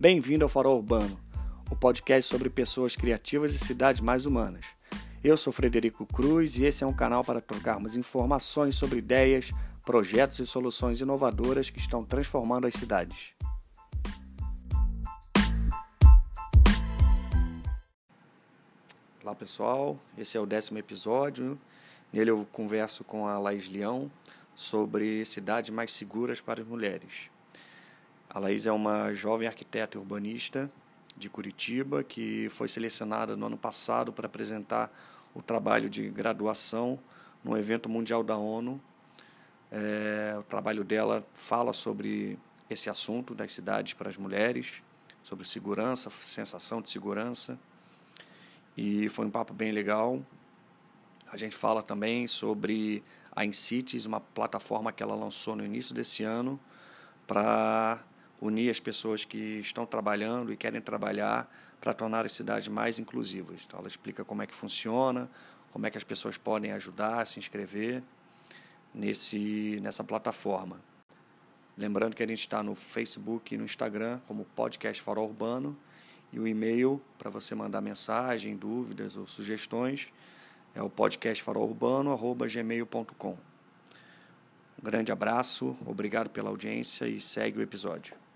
Bem-vindo ao Farol Urbano, o podcast sobre pessoas criativas e cidades mais humanas. Eu sou Frederico Cruz e esse é um canal para trocarmos informações sobre ideias, projetos e soluções inovadoras que estão transformando as cidades. Olá pessoal, esse é o décimo episódio. Nele eu converso com a Laís Leão sobre cidades mais seguras para as mulheres. A Laís é uma jovem arquiteta e urbanista de Curitiba que foi selecionada no ano passado para apresentar o trabalho de graduação no evento mundial da ONU. É, o trabalho dela fala sobre esse assunto das cidades para as mulheres, sobre segurança, sensação de segurança e foi um papo bem legal. A gente fala também sobre a Incities, uma plataforma que ela lançou no início desse ano para unir as pessoas que estão trabalhando e querem trabalhar para tornar as cidades mais inclusivas. Então, ela explica como é que funciona, como é que as pessoas podem ajudar se inscrever nesse, nessa plataforma. Lembrando que a gente está no Facebook e no Instagram como Podcast Farol Urbano e o e-mail para você mandar mensagem, dúvidas ou sugestões é o podcastfarolurbano.gmail.com. Um grande abraço, obrigado pela audiência e segue o episódio.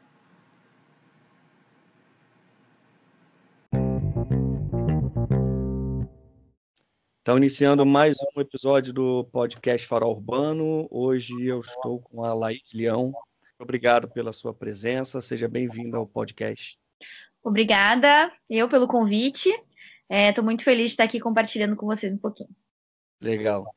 Então, iniciando mais um episódio do podcast Farol Urbano. Hoje eu estou com a Laís Leão. Obrigado pela sua presença. Seja bem-vinda ao podcast. Obrigada, eu, pelo convite. Estou é, muito feliz de estar aqui compartilhando com vocês um pouquinho. Legal.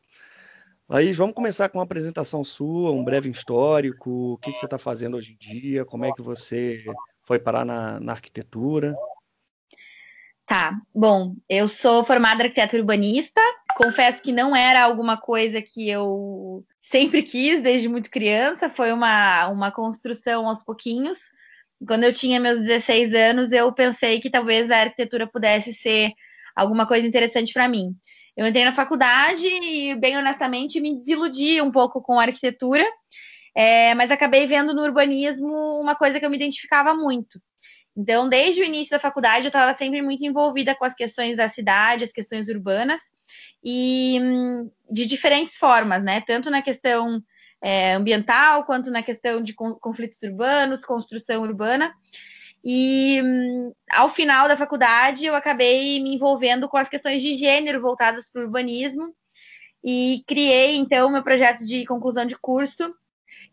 Aí, vamos começar com uma apresentação sua, um breve histórico, o que, que você está fazendo hoje em dia, como é que você foi parar na, na arquitetura. Tá, bom, eu sou formada arquiteto urbanista, confesso que não era alguma coisa que eu sempre quis desde muito criança, foi uma, uma construção aos pouquinhos. Quando eu tinha meus 16 anos, eu pensei que talvez a arquitetura pudesse ser alguma coisa interessante para mim. Eu entrei na faculdade e, bem honestamente, me desiludi um pouco com a arquitetura, é, mas acabei vendo no urbanismo uma coisa que eu me identificava muito. Então, desde o início da faculdade, eu estava sempre muito envolvida com as questões da cidade, as questões urbanas, e hum, de diferentes formas, né? Tanto na questão é, ambiental, quanto na questão de conflitos urbanos, construção urbana. E hum, ao final da faculdade, eu acabei me envolvendo com as questões de gênero voltadas para o urbanismo e criei então meu projeto de conclusão de curso,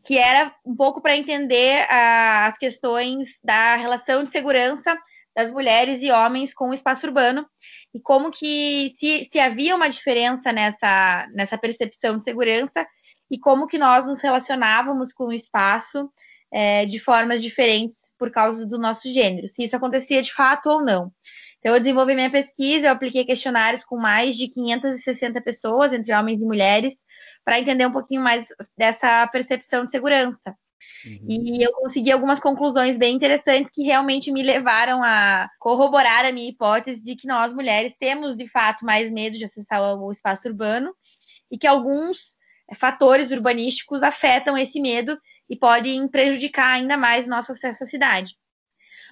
que era um pouco para entender as questões da relação de segurança das mulheres e homens com o espaço urbano e como que se, se havia uma diferença nessa, nessa percepção de segurança e como que nós nos relacionávamos com o espaço é, de formas diferentes por causa do nosso gênero, se isso acontecia de fato ou não. Então, eu desenvolvi minha pesquisa, eu apliquei questionários com mais de 560 pessoas, entre homens e mulheres, para entender um pouquinho mais dessa percepção de segurança. Uhum. E eu consegui algumas conclusões bem interessantes que realmente me levaram a corroborar a minha hipótese de que nós, mulheres, temos de fato mais medo de acessar o espaço urbano e que alguns fatores urbanísticos afetam esse medo e podem prejudicar ainda mais o nosso acesso à cidade.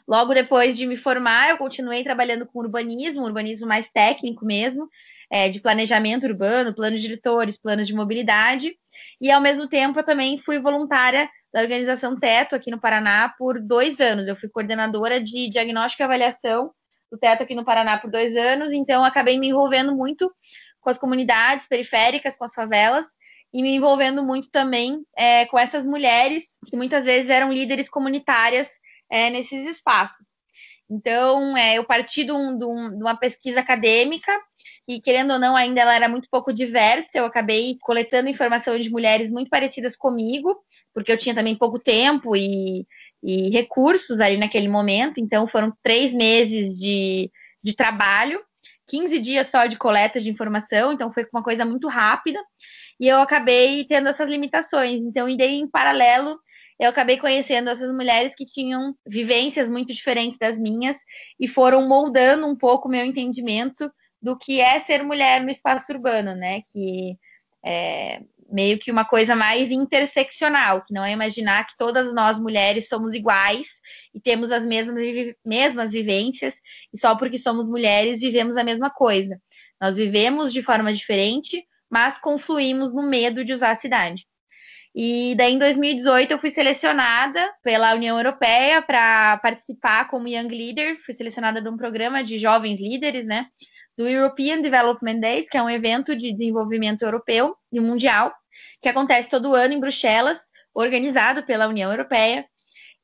Logo depois de me formar, eu continuei trabalhando com urbanismo, urbanismo mais técnico mesmo, é, de planejamento urbano, planos diretores, planos de mobilidade, e ao mesmo tempo eu também fui voluntária da organização Teto aqui no Paraná por dois anos. Eu fui coordenadora de diagnóstico e avaliação do Teto aqui no Paraná por dois anos, então acabei me envolvendo muito com as comunidades periféricas, com as favelas, e me envolvendo muito também é, com essas mulheres que muitas vezes eram líderes comunitárias é, nesses espaços. Então, é, eu parti de, um, de, um, de, uma pesquisa acadêmica, e querendo ou não, ainda ela era muito pouco diversa. Eu acabei coletando informação de mulheres muito parecidas comigo, porque eu tinha também pouco tempo e, e recursos ali naquele momento. Então, foram três meses de, de trabalho, 15 dias só de coleta de informação, então foi uma coisa muito rápida e eu acabei tendo essas limitações. Então, e daí, em paralelo, eu acabei conhecendo essas mulheres que tinham vivências muito diferentes das minhas e foram moldando um pouco o meu entendimento do que é ser mulher no espaço urbano, né? Que é, meio que uma coisa mais interseccional, que não é imaginar que todas nós mulheres somos iguais e temos as mesmas, mesmas vivências, e só porque somos mulheres vivemos a mesma coisa. Nós vivemos de forma diferente, mas confluímos no medo de usar a cidade. E daí, em 2018, eu fui selecionada pela União Europeia para participar como Young Leader. Fui selecionada de um programa de jovens líderes, né? Do European Development Days, que é um evento de desenvolvimento europeu e mundial, que acontece todo ano em Bruxelas, organizado pela União Europeia,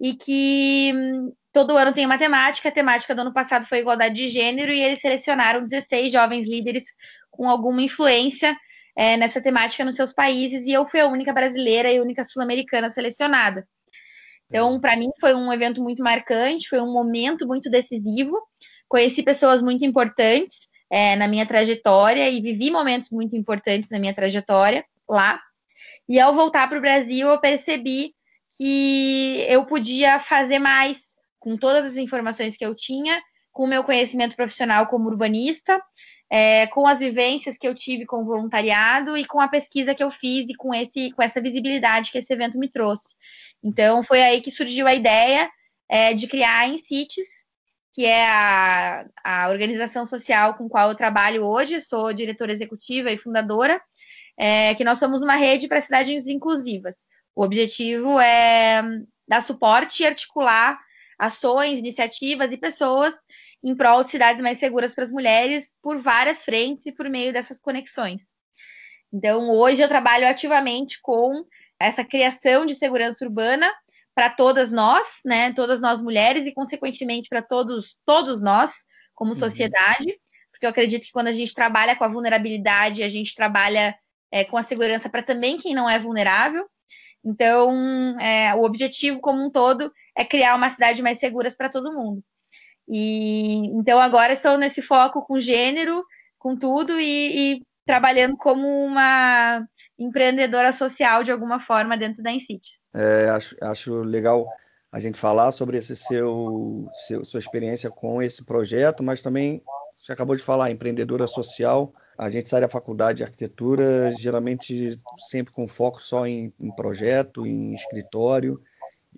e que hum, todo ano tem uma temática. A temática do ano passado foi igualdade de gênero, e eles selecionaram 16 jovens líderes com alguma influência é, nessa temática nos seus países, e eu fui a única brasileira e a única sul-americana selecionada. Então, para mim, foi um evento muito marcante, foi um momento muito decisivo. Conheci pessoas muito importantes é, na minha trajetória e vivi momentos muito importantes na minha trajetória lá. E ao voltar para o Brasil, eu percebi que eu podia fazer mais com todas as informações que eu tinha, com o meu conhecimento profissional como urbanista, é, com as vivências que eu tive com o voluntariado e com a pesquisa que eu fiz e com, esse, com essa visibilidade que esse evento me trouxe. Então, foi aí que surgiu a ideia é, de criar a Incites, que é a, a organização social com qual eu trabalho hoje, sou diretora executiva e fundadora, é, que nós somos uma rede para cidades inclusivas. O objetivo é dar suporte e articular ações, iniciativas e pessoas em prol de cidades mais seguras para as mulheres por várias frentes e por meio dessas conexões. Então, hoje eu trabalho ativamente com essa criação de segurança urbana para todas nós, né, todas nós mulheres e consequentemente para todos todos nós como uhum. sociedade, porque eu acredito que quando a gente trabalha com a vulnerabilidade, a gente trabalha é, com a segurança para também quem não é vulnerável. Então, é, o objetivo como um todo é criar uma cidade mais segura para todo mundo. E então agora estou nesse foco com gênero, com tudo e, e trabalhando como uma empreendedora social de alguma forma dentro da Incites. É, acho, acho legal a gente falar sobre esse seu, seu sua experiência com esse projeto, mas também você acabou de falar empreendedora social. A gente sai da faculdade de arquitetura geralmente sempre com foco só em, em projeto, em escritório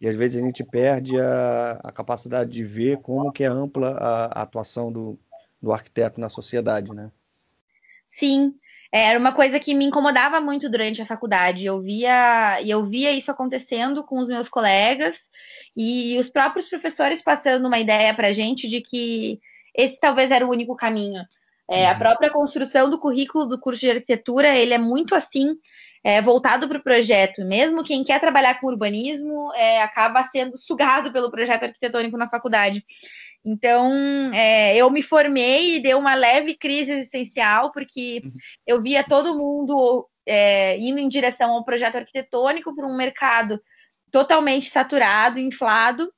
e às vezes a gente perde a, a capacidade de ver como que é ampla a, a atuação do, do arquiteto na sociedade, né? Sim, é, era uma coisa que me incomodava muito durante a faculdade. Eu via, eu via isso acontecendo com os meus colegas e os próprios professores passando uma ideia para a gente de que esse talvez era o único caminho. É, a uhum. própria construção do currículo do curso de arquitetura ele é muito assim é, voltado para o projeto. Mesmo quem quer trabalhar com urbanismo é, acaba sendo sugado pelo projeto arquitetônico na faculdade. Então, é, eu me formei e deu uma leve crise existencial, porque eu via todo mundo é, indo em direção ao projeto arquitetônico para um mercado totalmente saturado, inflado,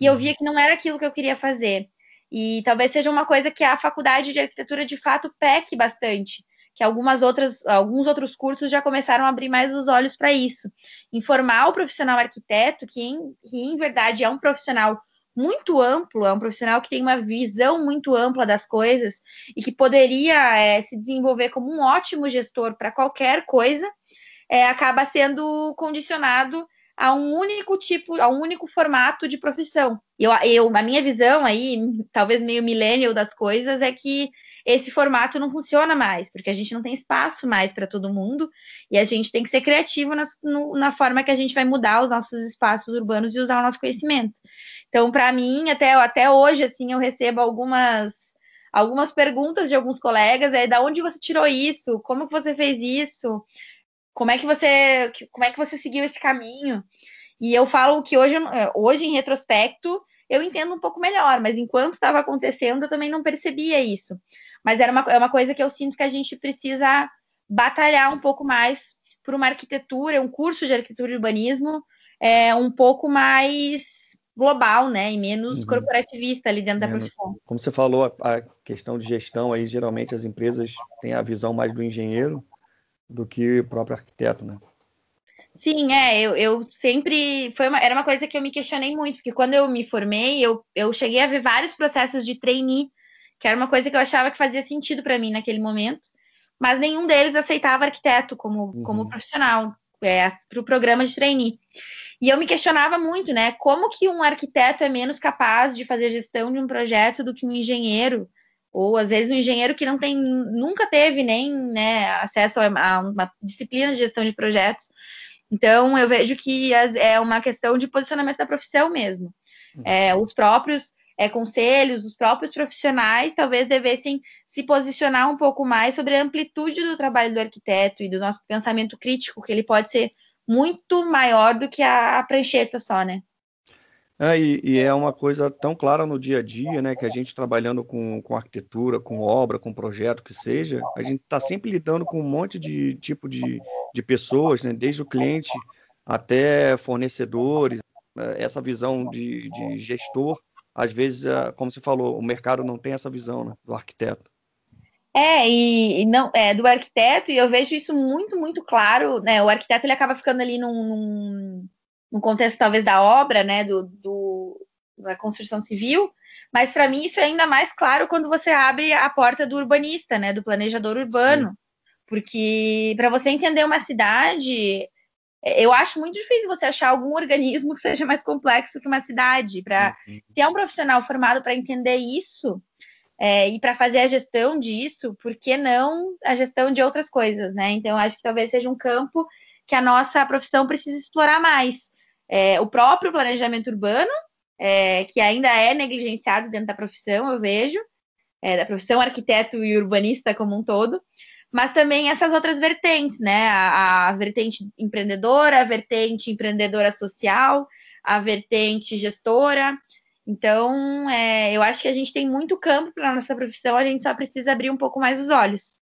e eu via que não era aquilo que eu queria fazer. E talvez seja uma coisa que a faculdade de arquitetura de fato peque bastante que algumas outras, alguns outros cursos já começaram a abrir mais os olhos para isso. Informar o profissional arquiteto, que em, que em verdade é um profissional muito amplo, é um profissional que tem uma visão muito ampla das coisas e que poderia é, se desenvolver como um ótimo gestor para qualquer coisa, é, acaba sendo condicionado a um único tipo, a um único formato de profissão. Eu, eu, a minha visão aí, talvez meio millennial das coisas, é que esse formato não funciona mais, porque a gente não tem espaço mais para todo mundo e a gente tem que ser criativo nas, no, na forma que a gente vai mudar os nossos espaços urbanos e usar o nosso conhecimento. Então, para mim, até, até hoje, assim, eu recebo algumas algumas perguntas de alguns colegas, é da onde você tirou isso? Como que você fez isso? Como é que você como é que você seguiu esse caminho? E eu falo que hoje, hoje em retrospecto, eu entendo um pouco melhor, mas enquanto estava acontecendo, eu também não percebia isso. Mas era uma, é uma coisa que eu sinto que a gente precisa batalhar um pouco mais por uma arquitetura, um curso de arquitetura e urbanismo é, um pouco mais global, né, e menos uhum. corporativista ali dentro menos. da profissão. Como você falou, a, questão de gestão aí, geralmente as empresas têm a visão mais do engenheiro do que o próprio arquiteto, né? Sim, é, eu, eu sempre, foi uma, era uma coisa que eu me questionei muito, porque quando eu me formei, eu, eu cheguei a ver vários processos de trainee que era uma coisa que eu achava que fazia sentido para mim naquele momento, mas nenhum deles aceitava arquiteto como, uhum. como profissional é, para o pro programa de trainee. E eu me questionava muito, né? Como que um arquiteto é menos capaz de fazer gestão de um projeto do que um engenheiro? Ou às vezes um engenheiro que não tem, nunca teve nem né, acesso a, uma disciplina de gestão de projetos. Então eu vejo que é uma questão de posicionamento da profissão mesmo. Uhum. É, os próprios é, conselhos, os próprios profissionais talvez devessem se posicionar um pouco mais sobre a amplitude do trabalho do arquiteto e do nosso pensamento crítico, que ele pode ser muito maior do que a, a prancheta só, né? É, e, e, é uma coisa tão clara no dia a dia, né? Que a gente trabalhando com, com arquitetura, com obra, com projeto que seja, a gente está sempre lidando com um monte de tipo de, de pessoas, né? Desde o cliente até fornecedores, é, essa visão de, de gestor, às vezes, é, como você falou, o mercado não tem essa visão né, do arquiteto. É, e, e, não é do arquiteto, e eu vejo isso muito, muito claro, né? O arquiteto ele acaba ficando ali num, num, num contexto talvez da obra, né? Do, do da construção civil, mas para mim isso é ainda mais claro quando você abre a porta do urbanista, né? Do planejador urbano. Sim. Porque para você entender uma cidade, eu acho muito difícil você achar algum organismo que seja mais complexo que uma cidade. Para uhum. se é um profissional formado para entender isso, é, e para fazer a gestão disso, por que não a gestão de outras coisas, né? Então, acho que talvez seja um campo que a nossa profissão precisa explorar mais. É, o próprio planejamento urbano, é, que ainda é negligenciado dentro da profissão, eu vejo, é, da profissão arquiteto e urbanista como um todo, mas também essas outras vertentes, né? A, a vertente empreendedora, a vertente empreendedora social, a vertente gestora, então, é, eu acho que a gente tem muito campo para a nossa profissão, a gente só precisa abrir um pouco mais os olhos.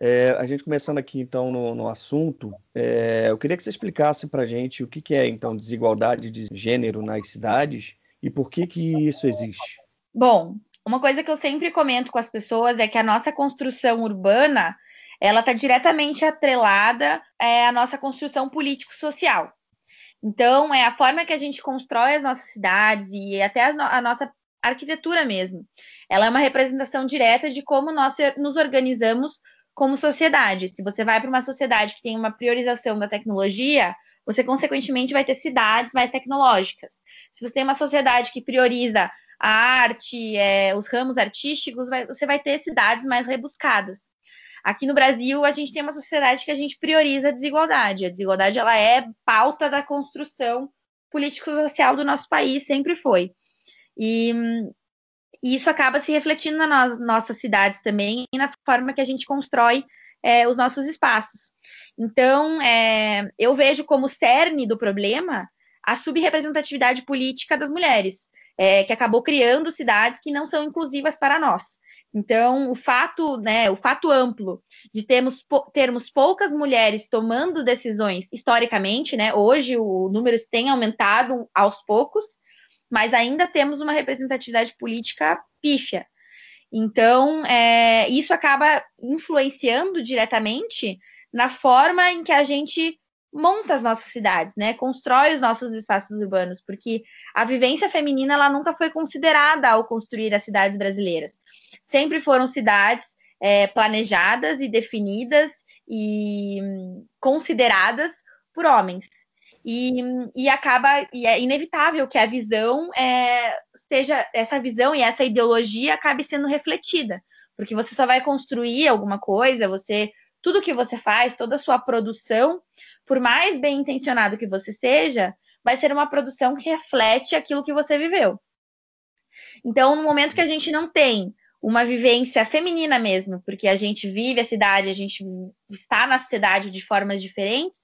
É, a gente começando aqui então no, no assunto, é, eu queria que você explicasse para a gente o que, que, é então desigualdade de gênero nas cidades e por que que isso existe. Bom, uma coisa que eu sempre comento com as pessoas é que a nossa construção urbana ela está diretamente atrelada é, à nossa construção político-social. Então, é a forma que a gente constrói as nossas cidades e até a, nossa arquitetura mesmo. Ela é uma representação direta de como nós nos organizamos como sociedade. Se você vai para uma sociedade que tem uma priorização da tecnologia, você consequentemente vai ter cidades mais tecnológicas. Se você tem uma sociedade que prioriza a arte, é, os ramos artísticos, vai, você vai ter cidades mais rebuscadas. Aqui no Brasil, a gente tem uma sociedade que a gente prioriza a desigualdade. A desigualdade ela é pauta da construção político-social do nosso país, sempre foi. E, e isso acaba se refletindo nas nossas cidades também e na forma que a gente constrói é, os nossos espaços. Então, é, eu vejo como cerne do problema a subrepresentatividade política das mulheres, é, que acabou criando cidades que não são inclusivas para nós. Então, o fato, né, o fato amplo de termos, termos poucas mulheres tomando decisões historicamente, né, hoje o número tem aumentado aos poucos, mas ainda temos uma representatividade política pífia. Então, é, isso acaba influenciando diretamente na forma em que a gente monta as nossas cidades, né? Constrói os nossos espaços urbanos, porque a vivência feminina ela nunca foi considerada ao construir as cidades brasileiras sempre foram cidades é, planejadas e definidas e consideradas por homens. E, e acaba, e é inevitável que a visão é, seja, essa visão e essa ideologia acabe sendo refletida, porque você só vai construir alguma coisa, você, tudo que você faz, toda a sua produção, por mais bem intencionado que você seja, vai ser uma produção que reflete aquilo que você viveu. Então, no momento que a gente não tem uma vivência feminina mesmo, porque a gente vive a cidade, a gente está na sociedade de formas diferentes,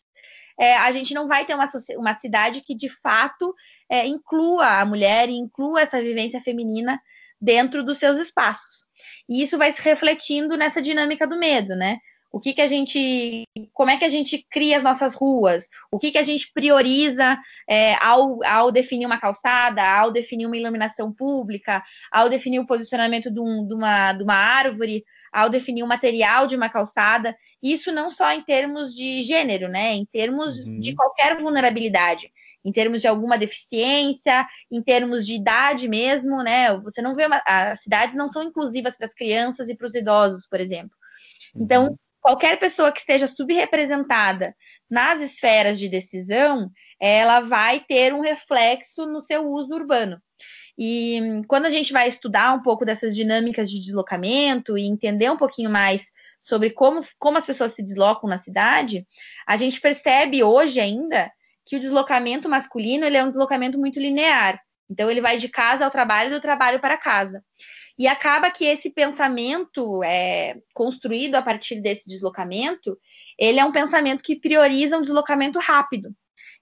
é, a gente não vai ter uma, uma cidade que de fato é, inclua a mulher e inclua essa vivência feminina dentro dos seus espaços. E isso vai se refletindo nessa dinâmica do medo, né? O que, que a gente, como é que a gente cria as nossas ruas, o que, que a gente prioriza é, ao, ao definir uma calçada, ao definir uma iluminação pública, ao definir o posicionamento de, um, de, uma, de uma árvore, ao definir o material de uma calçada, isso não só em termos de gênero, né? Em termos uhum. de qualquer vulnerabilidade, em termos de alguma deficiência, em termos de idade mesmo, né? Você não vê uma, as cidades não são inclusivas para as crianças e para os idosos, por exemplo. Então, uhum qualquer pessoa que esteja subrepresentada nas esferas de decisão, ela vai ter um reflexo no seu uso urbano. E quando a gente vai estudar um pouco dessas dinâmicas de deslocamento e entender um pouquinho mais sobre como, como as pessoas se deslocam na cidade, a gente percebe hoje ainda que o deslocamento masculino ele é um deslocamento muito linear. Então ele vai de casa ao trabalho, do trabalho para casa. E acaba que esse pensamento é, construído a partir desse deslocamento, ele é um pensamento que prioriza um deslocamento rápido.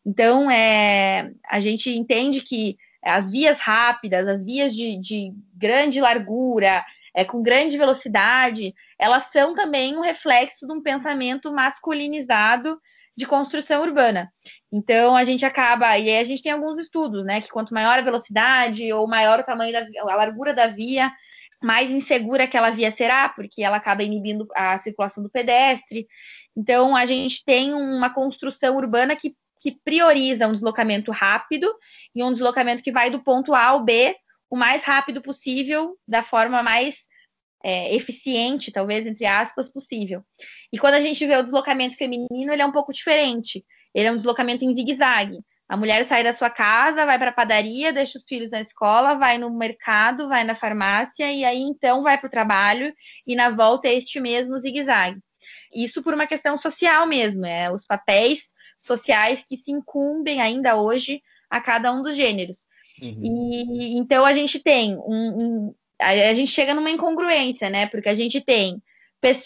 Então, é, a gente entende que as vias rápidas, as vias de, de grande largura, é, com grande velocidade, elas são também um reflexo de um pensamento masculinizado de construção urbana. Então a gente acaba, e aí a gente tem alguns estudos, né, que quanto maior a velocidade ou maior o tamanho da a largura da via, mais insegura aquela via será, porque ela acaba inibindo a circulação do pedestre. Então a gente tem uma construção urbana que, que prioriza um deslocamento rápido e um deslocamento que vai do ponto A ao B o mais rápido possível, da forma mais é, eficiente, talvez, entre aspas, possível. E quando a gente vê o deslocamento feminino, ele é um pouco diferente. Ele é um deslocamento em zigue-zague. A mulher sai da sua casa, vai para a padaria, deixa os filhos na escola, vai no mercado, vai na farmácia e aí então vai para o trabalho e na volta é este mesmo zigue-zague. Isso por uma questão social mesmo, é os papéis sociais que se incumbem ainda hoje a cada um dos gêneros. Uhum. E então a gente tem um, um, a, gente chega numa incongruência, né? Porque a gente tem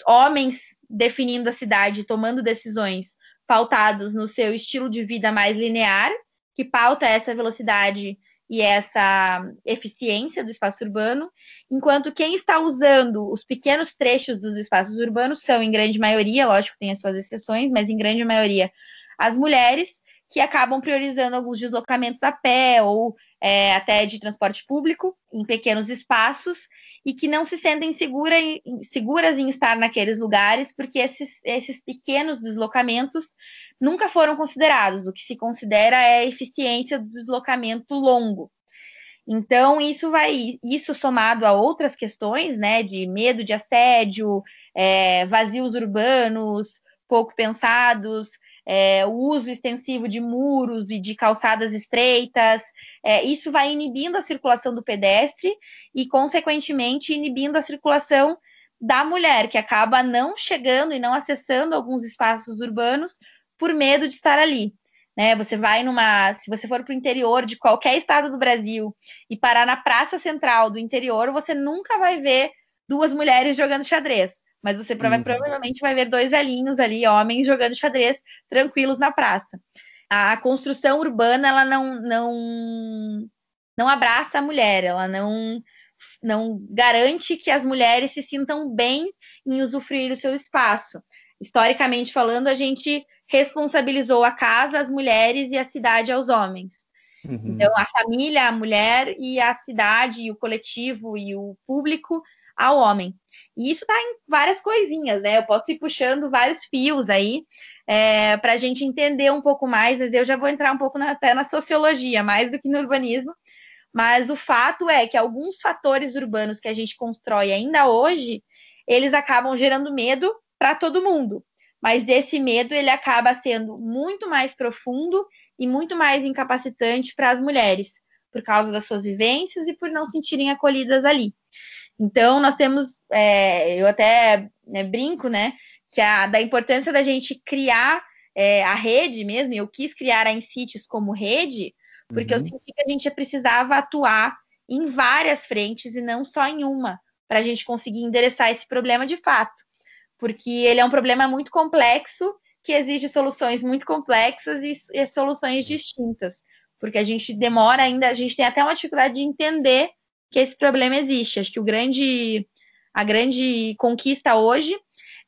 homens definindo a cidade, tomando decisões pautados no seu estilo de vida mais linear, que pauta essa velocidade e essa eficiência do espaço urbano, enquanto quem está usando os pequenos trechos dos espaços urbanos são, em grande maioria, lógico, tem as suas exceções, mas em grande maioria, as mulheres, que acabam priorizando alguns deslocamentos a pé ou é, até de transporte público, em pequenos espaços, e que não se sentem segura, seguras em estar naqueles lugares, porque esses, esses pequenos deslocamentos nunca foram considerados. O que se considera é a eficiência do deslocamento longo. Então, isso vai, isso somado a outras questões, né, de medo de assédio, é, vazios urbanos pouco pensados, é, o uso extensivo de muros e de calçadas estreitas, é, isso vai inibindo a circulação do pedestre e, consequentemente, inibindo a circulação da mulher, que acaba não chegando e não acessando alguns espaços urbanos por medo de estar ali. Né? Você vai numa. Se você for para o interior de qualquer estado do Brasil e parar na praça central do interior, você nunca vai ver duas mulheres jogando xadrez mas você uhum. provavelmente vai ver dois velhinhos ali, homens, jogando xadrez tranquilos na praça. A construção urbana, ela não, não, não abraça a mulher, ela não, não garante que as mulheres se sintam bem em usufruir o seu espaço. Historicamente falando, a gente responsabilizou a casa, as mulheres e a cidade aos homens. Uhum. Então, a família, a mulher e a cidade, e o coletivo e o público ao homem. E isso está em várias coisinhas, né? Eu posso ir puxando vários fios aí é, para a gente entender um pouco mais, mas eu já vou entrar um pouco na, até na sociologia, mais do que no urbanismo. Mas o fato é que alguns fatores urbanos que a gente constrói ainda hoje, eles acabam gerando medo para todo mundo. Mas esse medo ele acaba sendo muito mais profundo e muito mais incapacitante para as mulheres, por causa das suas vivências e por não sentirem acolhidas ali. Então, nós temos, é, eu até né, brinco, né, que a, da importância da gente criar é, a rede mesmo, eu quis criar a Incitius como rede, porque uhum. eu senti que a gente precisava atuar em várias frentes e não só em uma, para a gente conseguir endereçar esse problema de fato. Porque ele é um problema muito complexo, que exige soluções muito complexas e, e soluções distintas. Porque a gente demora ainda, a gente tem até uma dificuldade de entender que esse problema existe. Acho que o grande, a grande conquista hoje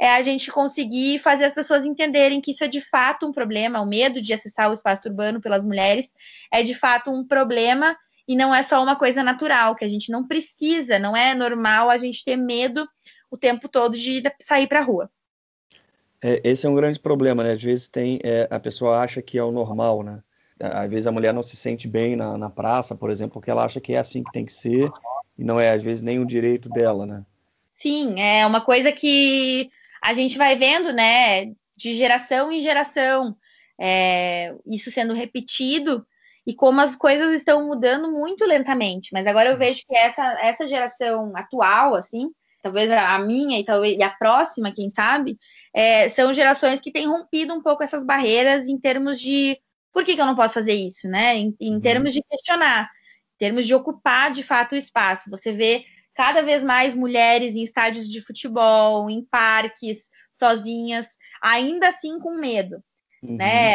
é a gente conseguir fazer as pessoas entenderem que isso é de fato um problema, o medo de acessar o espaço urbano pelas mulheres é de fato um problema e não é só uma coisa natural, que a gente não precisa, não é normal a gente ter medo o tempo todo de sair para a rua. É, esse é um grande problema, né? Às vezes tem, é, a pessoa acha que é o normal, né? Às vezes a mulher não se sente bem na, na praça, por exemplo, porque ela acha que é assim que tem que ser e não é às vezes nem o direito dela, né? Sim, é uma coisa que a gente vai vendo, né, de geração em geração, é, isso sendo repetido e como as coisas estão mudando muito lentamente. Mas agora eu vejo que essa, essa geração atual, assim, talvez a minha e talvez e a próxima, quem sabe, é, são gerações que têm rompido um pouco essas barreiras em termos de por que, que eu não posso fazer isso, né? Em, em uhum. termos de questionar, em termos de ocupar de fato o espaço. Você vê cada vez mais mulheres em estádios de futebol, em parques, sozinhas, ainda assim com medo, uhum. né?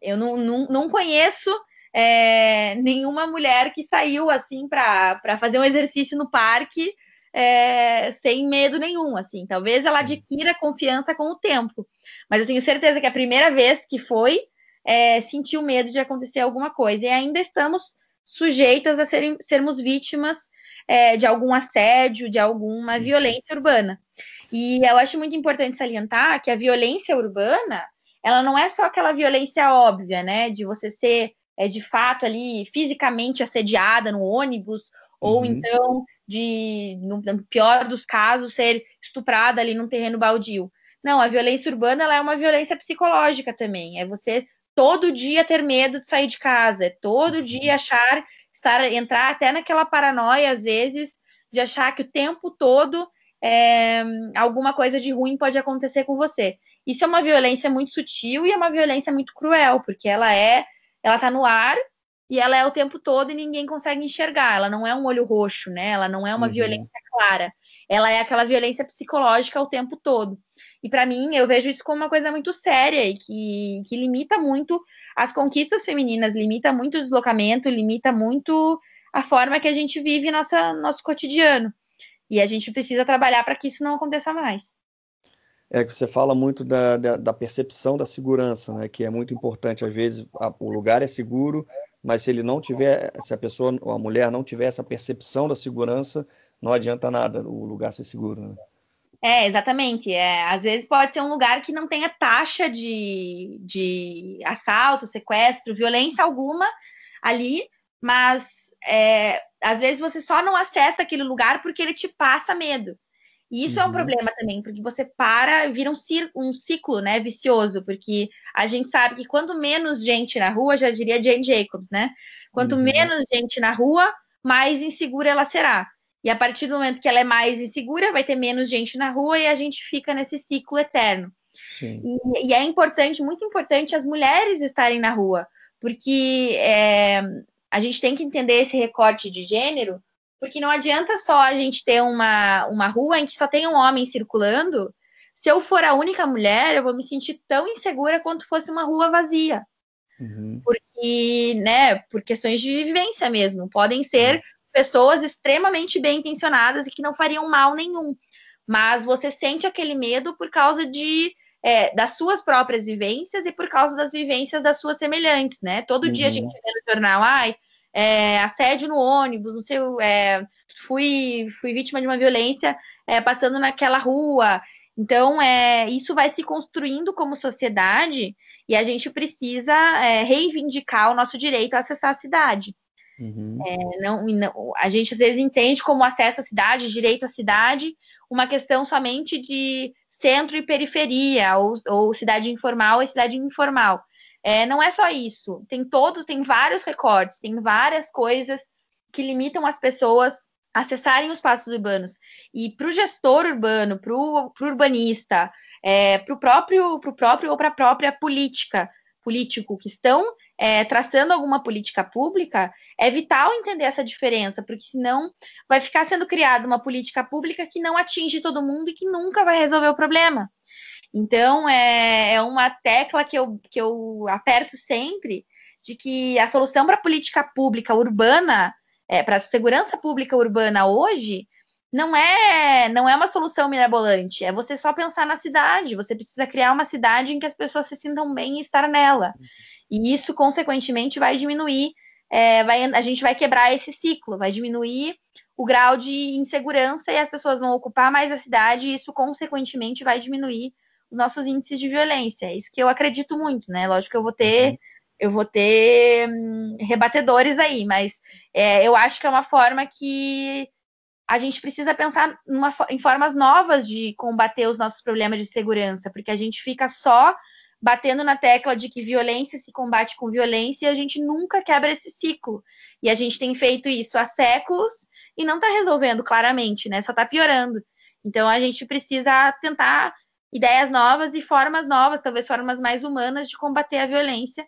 Eu não, não, não conheço é, nenhuma mulher que saiu assim para fazer um exercício no parque é, sem medo nenhum, assim. Talvez ela adquira confiança com o tempo, mas eu tenho certeza que a primeira vez que foi, é, sentiu medo de acontecer alguma coisa. E ainda estamos sujeitas a serem, sermos vítimas é, de algum assédio, de alguma uhum. violência urbana. E eu acho muito importante salientar que a violência urbana, ela não é só aquela violência óbvia, né? De você ser é, de fato ali fisicamente assediada no ônibus, ou uhum. então de, no, no, pior dos casos, ser estuprada ali num terreno baldio. Não, a violência urbana ela é uma violência psicológica também. É você todo dia ter medo de sair de casa, é todo uhum. dia achar, estar, entrar até naquela paranoia, às vezes, de achar que o tempo todo é, alguma coisa de ruim pode acontecer com você. Isso é uma violência muito sutil e é uma violência muito cruel, porque ela é, ela tá no ar e ela é o tempo todo e ninguém consegue enxergar. Ela não é um olho roxo, né? Ela não é uma uhum. violência clara. Ela é aquela violência psicológica o tempo todo. E para mim, eu vejo isso como uma coisa muito séria e que, que limita muito as conquistas femininas, limita muito o deslocamento, limita muito a forma que a gente vive nossa, nosso cotidiano. E a gente precisa trabalhar para que isso não aconteça mais. É que você fala muito da, da, da, percepção da segurança, né? Que é muito importante. Às vezes a, o lugar é seguro, mas se ele não tiver, se a pessoa ou a mulher não tiver essa percepção da segurança, não adianta nada o lugar ser seguro. Né? É, exatamente. É, às vezes pode ser um lugar que não tenha taxa de, de assalto, sequestro, violência alguma ali, mas é, às vezes você só não acessa aquele lugar porque ele te passa medo. E isso uhum. é um uhum. problema também, porque você para e vira um, um ciclo, né, vicioso, porque a gente sabe que quanto menos gente na rua, já diria Jane Jacobs, né? Quanto uhum. menos gente na rua, mais insegura ela será. E a partir do momento que ela é mais insegura, vai ter menos gente na rua e a gente fica nesse ciclo eterno. E, e, é importante, muito importante, as mulheres estarem na rua, porque é, a gente tem que entender esse recorte de gênero, porque não adianta só a gente ter uma, uma rua em que só tem um homem circulando. Se eu for a única mulher, eu vou me sentir tão insegura quanto fosse uma rua vazia. Uhum. Porque, né, por questões de vivência mesmo. Podem ser uhum. Pessoas extremamente bem intencionadas e que não fariam mal nenhum. Mas você sente aquele medo por causa de é, das suas próprias vivências e por causa das vivências das suas semelhantes, né? Todo uhum. dia a gente vê no jornal, ai, é, assédio no ônibus, não sei, é, fui, fui vítima de uma violência é, passando naquela rua. Então, é, isso vai se construindo como sociedade e a gente precisa é, reivindicar o nosso direito a acessar a cidade. Uhum. É, não, não, a gente às vezes entende como acesso à cidade, direito à cidade, uma questão somente de centro e periferia, ou, ou cidade informal e cidade informal. É, não é só isso. Tem todos, tem vários recortes, tem várias coisas que limitam as pessoas a acessarem os espaços urbanos. E para o gestor urbano, para o urbanista, é, para o próprio, próprio ou para a própria política, político que estão é, traçando alguma política pública, é vital entender essa diferença, porque senão vai ficar sendo criada uma política pública que não atinge todo mundo e que nunca vai resolver o problema. Então, é, é uma tecla que eu, que eu aperto sempre de que a solução para a política pública urbana, é, para a segurança pública urbana hoje, não é não é uma solução mirabolante, é você só pensar na cidade. Você precisa criar uma cidade em que as pessoas se sintam bem e estar nela. E isso, consequentemente, vai diminuir, é, vai, a gente vai quebrar esse ciclo, vai diminuir o grau de insegurança e as pessoas vão ocupar mais a cidade, e isso, consequentemente, vai diminuir os nossos índices de violência. É isso que eu acredito muito, né? Lógico que eu vou ter. Uhum. Eu vou ter hum, rebatedores aí, mas é, eu acho que é uma forma que a gente precisa pensar numa, em formas novas de combater os nossos problemas de segurança, porque a gente fica só batendo na tecla de que violência se combate com violência e a gente nunca quebra esse ciclo. E a gente tem feito isso há séculos e não está resolvendo claramente, né? Só está piorando. Então a gente precisa tentar ideias novas e formas novas, talvez formas mais humanas de combater a violência.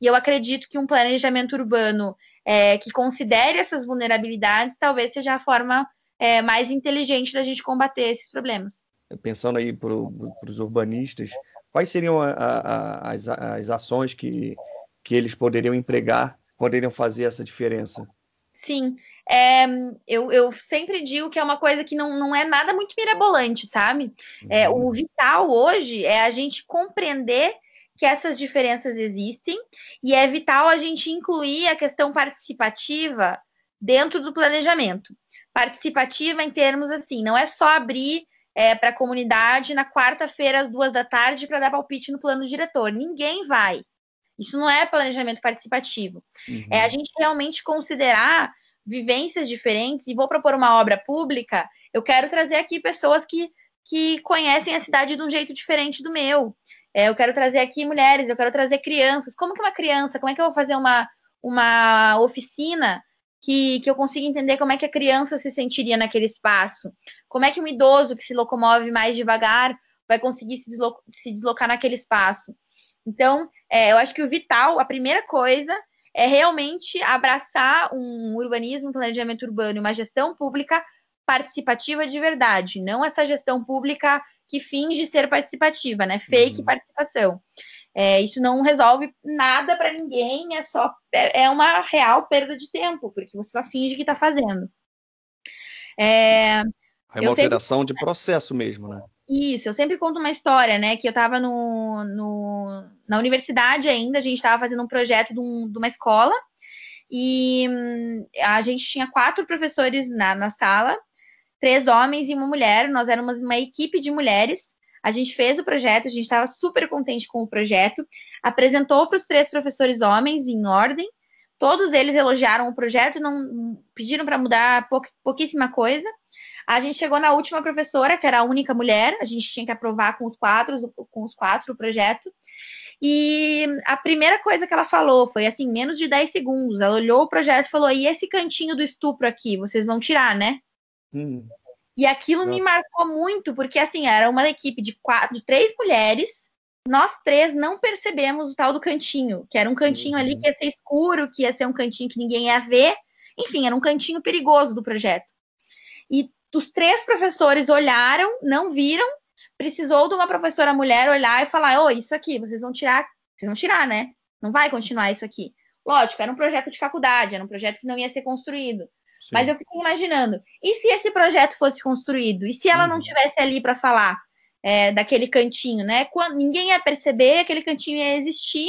E eu acredito que um planejamento urbano é, que considere essas vulnerabilidades talvez seja a forma é, mais inteligente da gente combater esses problemas. Pensando aí para os urbanistas, quais seriam a, a, as, as ações que, que eles poderiam empregar, poderiam fazer essa diferença? Sim, é, eu, eu, sempre digo que é uma coisa que não, não é nada muito mirabolante, sabe? É, uhum. o vital hoje é a gente compreender que essas diferenças existem e é vital a gente incluir a questão participativa dentro do planejamento. Participativa em termos assim, não é só abrir é, para a comunidade na quarta-feira às duas da tarde para dar palpite no plano diretor. Ninguém vai. Isso não é planejamento participativo. Uhum. É a gente realmente considerar vivências diferentes. E vou propor uma obra pública. Eu quero trazer aqui pessoas que, que conhecem a cidade de um jeito diferente do meu. É, eu quero trazer aqui mulheres, eu quero trazer crianças. Como que uma criança, como é que eu vou fazer uma, uma oficina que, que eu consiga entender como é que a criança se sentiria naquele espaço? Como é que um idoso que se locomove mais devagar vai conseguir se, deslo se deslocar naquele espaço? Então, é, eu acho que o vital, a primeira coisa, é realmente abraçar um urbanismo, um planejamento urbano, uma gestão pública participativa de verdade, não essa gestão pública que finge ser participativa, né? Fake uhum. participação. É, isso não resolve nada para ninguém, é só é uma real perda de tempo, porque você só finge que está fazendo. É, é uma alteração sempre... de processo mesmo, né? Isso, eu sempre conto uma história, né? Que eu estava no, no, na universidade ainda, a gente estava fazendo um projeto de, um, de, uma escola, e hum, a gente tinha quatro professores na, na sala, três homens e uma mulher. Nós éramos uma equipe de mulheres. A gente fez o projeto, a gente estava super contente com o projeto, apresentou para os três professores homens em ordem. Todos eles elogiaram o projeto, não pediram para mudar pou, pouquíssima coisa. A gente chegou na última professora, que era a única mulher, a gente tinha que aprovar com os quatro, com os quatro o projeto. E a primeira coisa que ela falou foi assim, menos de 10 segundos. Ela olhou o projeto e falou: "E esse cantinho do estupro aqui, vocês vão tirar, né?" Hum. E aquilo Nossa. me marcou muito, porque assim, era uma equipe de quatro, de três mulheres. Nós três não percebemos o tal do cantinho, que era um cantinho uhum. ali que ia ser escuro, que ia ser um cantinho que ninguém ia ver. Enfim, era um cantinho perigoso do projeto. E os três professores olharam, não viram, precisou de uma professora mulher olhar e falar: "Ô, oh, isso aqui, vocês vão tirar, vocês vão tirar, né? Não vai continuar isso aqui". Lógico, era um projeto de faculdade, era um projeto que não ia ser construído. Sim. Mas eu fiquei imaginando, e se esse projeto fosse construído? E se ela uhum. não tivesse ali para falar é, daquele cantinho, né? Quando, ninguém ia perceber, aquele cantinho ia existir,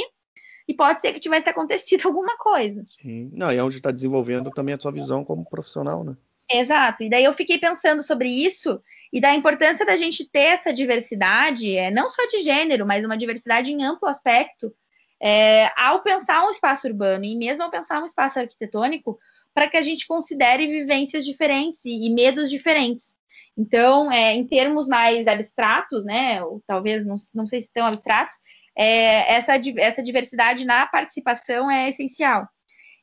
e pode ser que tivesse acontecido alguma coisa. Sim. Não, e é onde está desenvolvendo também a sua visão como profissional, né? Exato. E daí eu fiquei pensando sobre isso e da importância da gente ter essa diversidade, é, não só de gênero, mas uma diversidade em amplo aspecto, é, ao pensar um espaço urbano e mesmo ao pensar um espaço arquitetônico, para que a gente considere vivências diferentes e, e medos diferentes. Então, é, em termos mais abstratos, né, ou talvez não, não sei se tão abstratos, é, essa, essa diversidade na participação é essencial.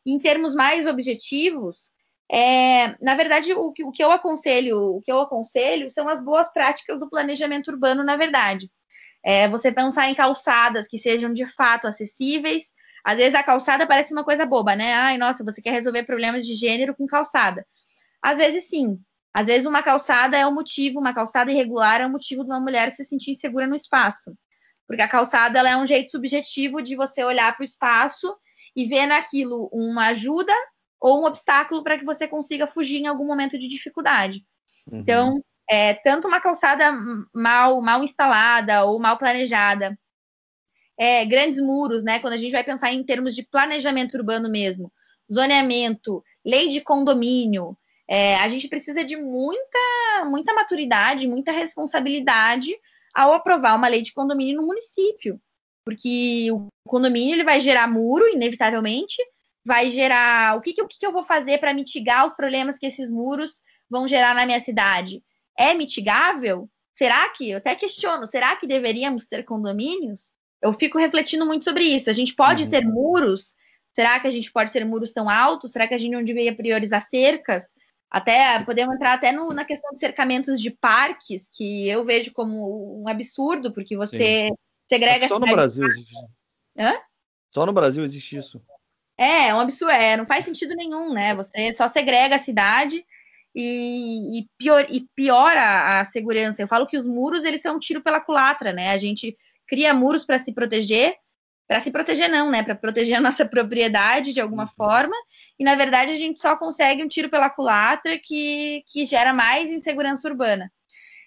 Em termos mais objetivos, é, na verdade, o que, o que eu aconselho, o que eu aconselho são as boas práticas do planejamento urbano, na verdade. É, você pensar em calçadas que sejam de fato acessíveis, às vezes a calçada parece uma coisa boba, né? Ai, nossa, você quer resolver problemas de gênero com calçada. Às vezes sim. Às vezes uma calçada é o motivo, uma calçada irregular é o motivo de uma mulher se sentir insegura no espaço. Porque a calçada ela é um jeito subjetivo de você olhar para o espaço e ver naquilo uma ajuda ou um obstáculo para que você consiga fugir em algum momento de dificuldade. Uhum. Então, é, tanto uma calçada mal, mal instalada ou mal planejada, é, grandes muros, né? Quando a gente vai pensar em termos de planejamento urbano mesmo, zoneamento, lei de condomínio, é, a gente precisa de muita, muita maturidade, muita responsabilidade ao aprovar uma lei de condomínio no município, porque o condomínio ele vai gerar muro, inevitavelmente, vai gerar o que, que, o que, que eu vou fazer para mitigar os problemas que esses muros vão gerar na minha cidade é mitigável? Será que, eu até questiono, será que deveríamos ter condomínios? Eu fico refletindo muito sobre isso. A gente pode uhum. ter muros? Será que a gente pode ter muros tão altos? Será que a gente não deveria priorizar cercas? Até podemos entrar até no, na questão de cercamentos de parques, que eu vejo como um absurdo, porque você Sim. segrega. Só no Brasil existe. Hã? Só no Brasil existe isso. É, é um absurdo, é, não faz sentido nenhum, né? Você só segrega a cidade e, e, pior, e piora a segurança. Eu falo que os muros eles são um tiro pela culatra, né? A gente cria muros para se proteger, para se proteger não, né? Para proteger a nossa propriedade de alguma uhum. forma. E na verdade a gente só consegue um tiro pela culatra que, que gera mais insegurança urbana.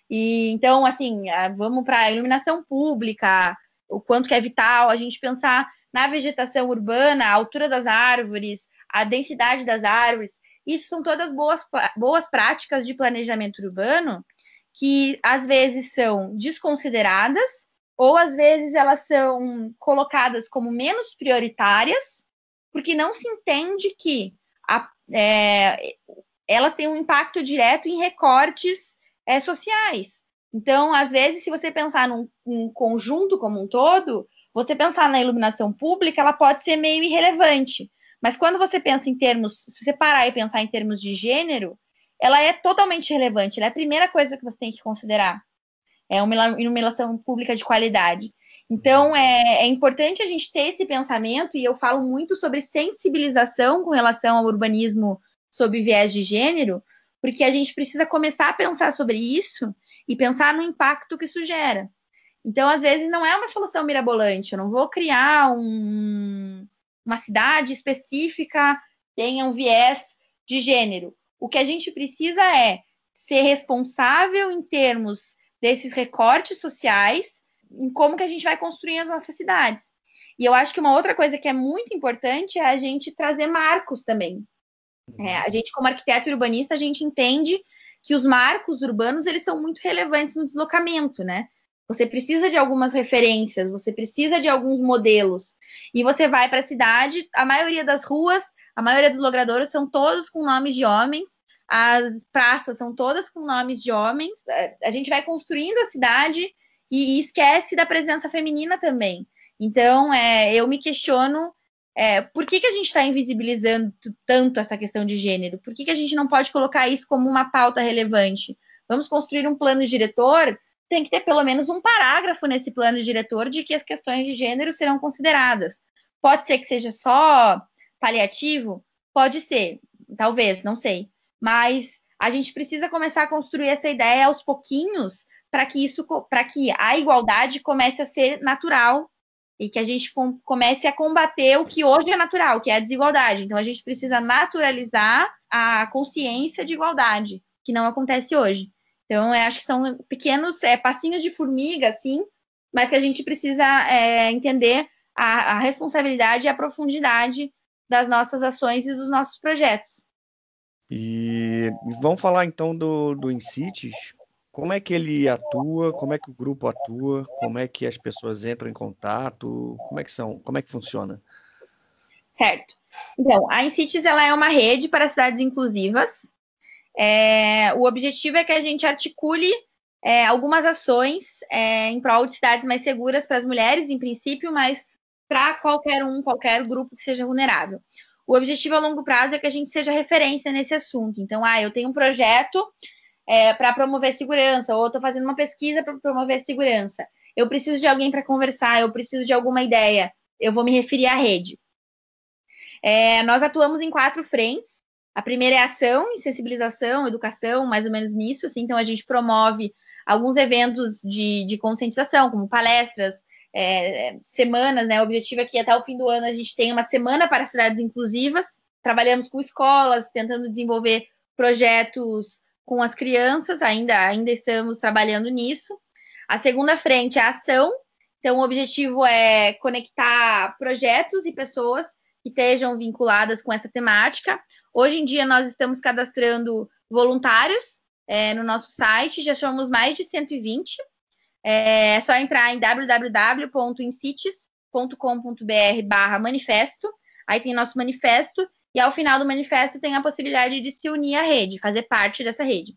E então, assim, vamos para a iluminação pública, o quanto que é vital a gente pensar na vegetação urbana, a altura das árvores, a densidade das árvores. Isso são todas boas, boas práticas de planejamento urbano que às vezes são desconsideradas ou às vezes elas são colocadas como menos prioritárias, porque não se entende que a, é, elas têm um impacto direto em recortes é, sociais. Então, às vezes, se você pensar num, conjunto como um todo, você pensar na iluminação pública, ela pode ser meio irrelevante. Mas quando você pensa em termos, se você parar e pensar em termos de gênero, ela é totalmente relevante. Ela é a primeira coisa que você tem que considerar é uma iluminação pública de qualidade. Então, é, é, importante a gente ter esse pensamento, e eu falo muito sobre sensibilização com relação ao urbanismo sob viés de gênero, porque a gente precisa começar a pensar sobre isso e pensar no impacto que isso gera. Então, às vezes, não é uma solução mirabolante, eu não vou criar um, uma cidade específica tenha um viés de gênero. O que a gente precisa é ser responsável em termos desses recortes sociais em como que a gente vai construir as nossas cidades. E eu acho que uma outra coisa que é muito importante é a gente trazer marcos também. É, a gente, como arquiteto urbanista, a gente entende que os marcos urbanos eles são muito relevantes no deslocamento, né? Você precisa de algumas referências, você precisa de alguns modelos. E você vai para a cidade, a maioria das ruas, a maioria dos logradouros são todos com nomes de homens, as praças são todas com nomes de homens. É, a gente vai construindo a cidade e, esquece da presença feminina também. Então, é, eu me questiono é, por que, que a gente está invisibilizando tanto essa questão de gênero? Por que, que a gente não pode colocar isso como uma pauta relevante? Vamos construir um plano diretor? Tem que ter pelo menos um parágrafo nesse plano diretor de que as questões de gênero serão consideradas. Pode ser que seja só paliativo? Pode ser, talvez, não sei mas a gente precisa começar a construir essa ideia aos pouquinhos para que isso, para que a igualdade comece a ser natural e que a gente com, comece a combater o que hoje é natural, que é a desigualdade. Então a gente precisa naturalizar a consciência de igualdade, que não acontece hoje. Então eu acho que são pequenos é, passinhos de formiga, assim, mas que a gente precisa é, entender a, a responsabilidade e a profundidade das nossas ações e dos nossos projetos. E vamos falar então do, do InCities. Como é que ele atua? Como é que o grupo atua? Como é que as pessoas entram em contato? Como é que são? Como é que funciona? Certo. Então, a InCities ela é uma rede para cidades inclusivas. É, o objetivo é que a gente articule é, algumas ações é, em prol de cidades mais seguras para as mulheres, em princípio, mas para qualquer um, qualquer grupo que seja vulnerável o objetivo a longo prazo é que a gente seja referência nesse assunto. Então, ah, eu tenho um projeto é, para promover segurança, ou estou fazendo uma pesquisa para promover segurança. Eu preciso de alguém para conversar, eu preciso de alguma ideia. Eu vou me referir à rede. É, nós atuamos em quatro frentes. A primeira é ação e sensibilização, educação, mais ou menos nisso. Assim, então, a gente promove alguns eventos de, de conscientização, como palestras, é, semanas, né? O objetivo é que até o fim do ano a gente tenha uma semana para cidades inclusivas. Trabalhamos com escolas, tentando desenvolver projetos com as crianças, ainda, ainda estamos trabalhando nisso. A segunda frente é a ação. Então, o objetivo é conectar projetos e pessoas que estejam vinculadas com essa temática. Hoje em dia, nós estamos cadastrando voluntários é, no nosso site, já somos mais de 120. É só entrar em www.incites.com.br barra manifesto. Aí tem nosso manifesto e ao final do manifesto tem a possibilidade de se unir à rede, fazer parte dessa rede.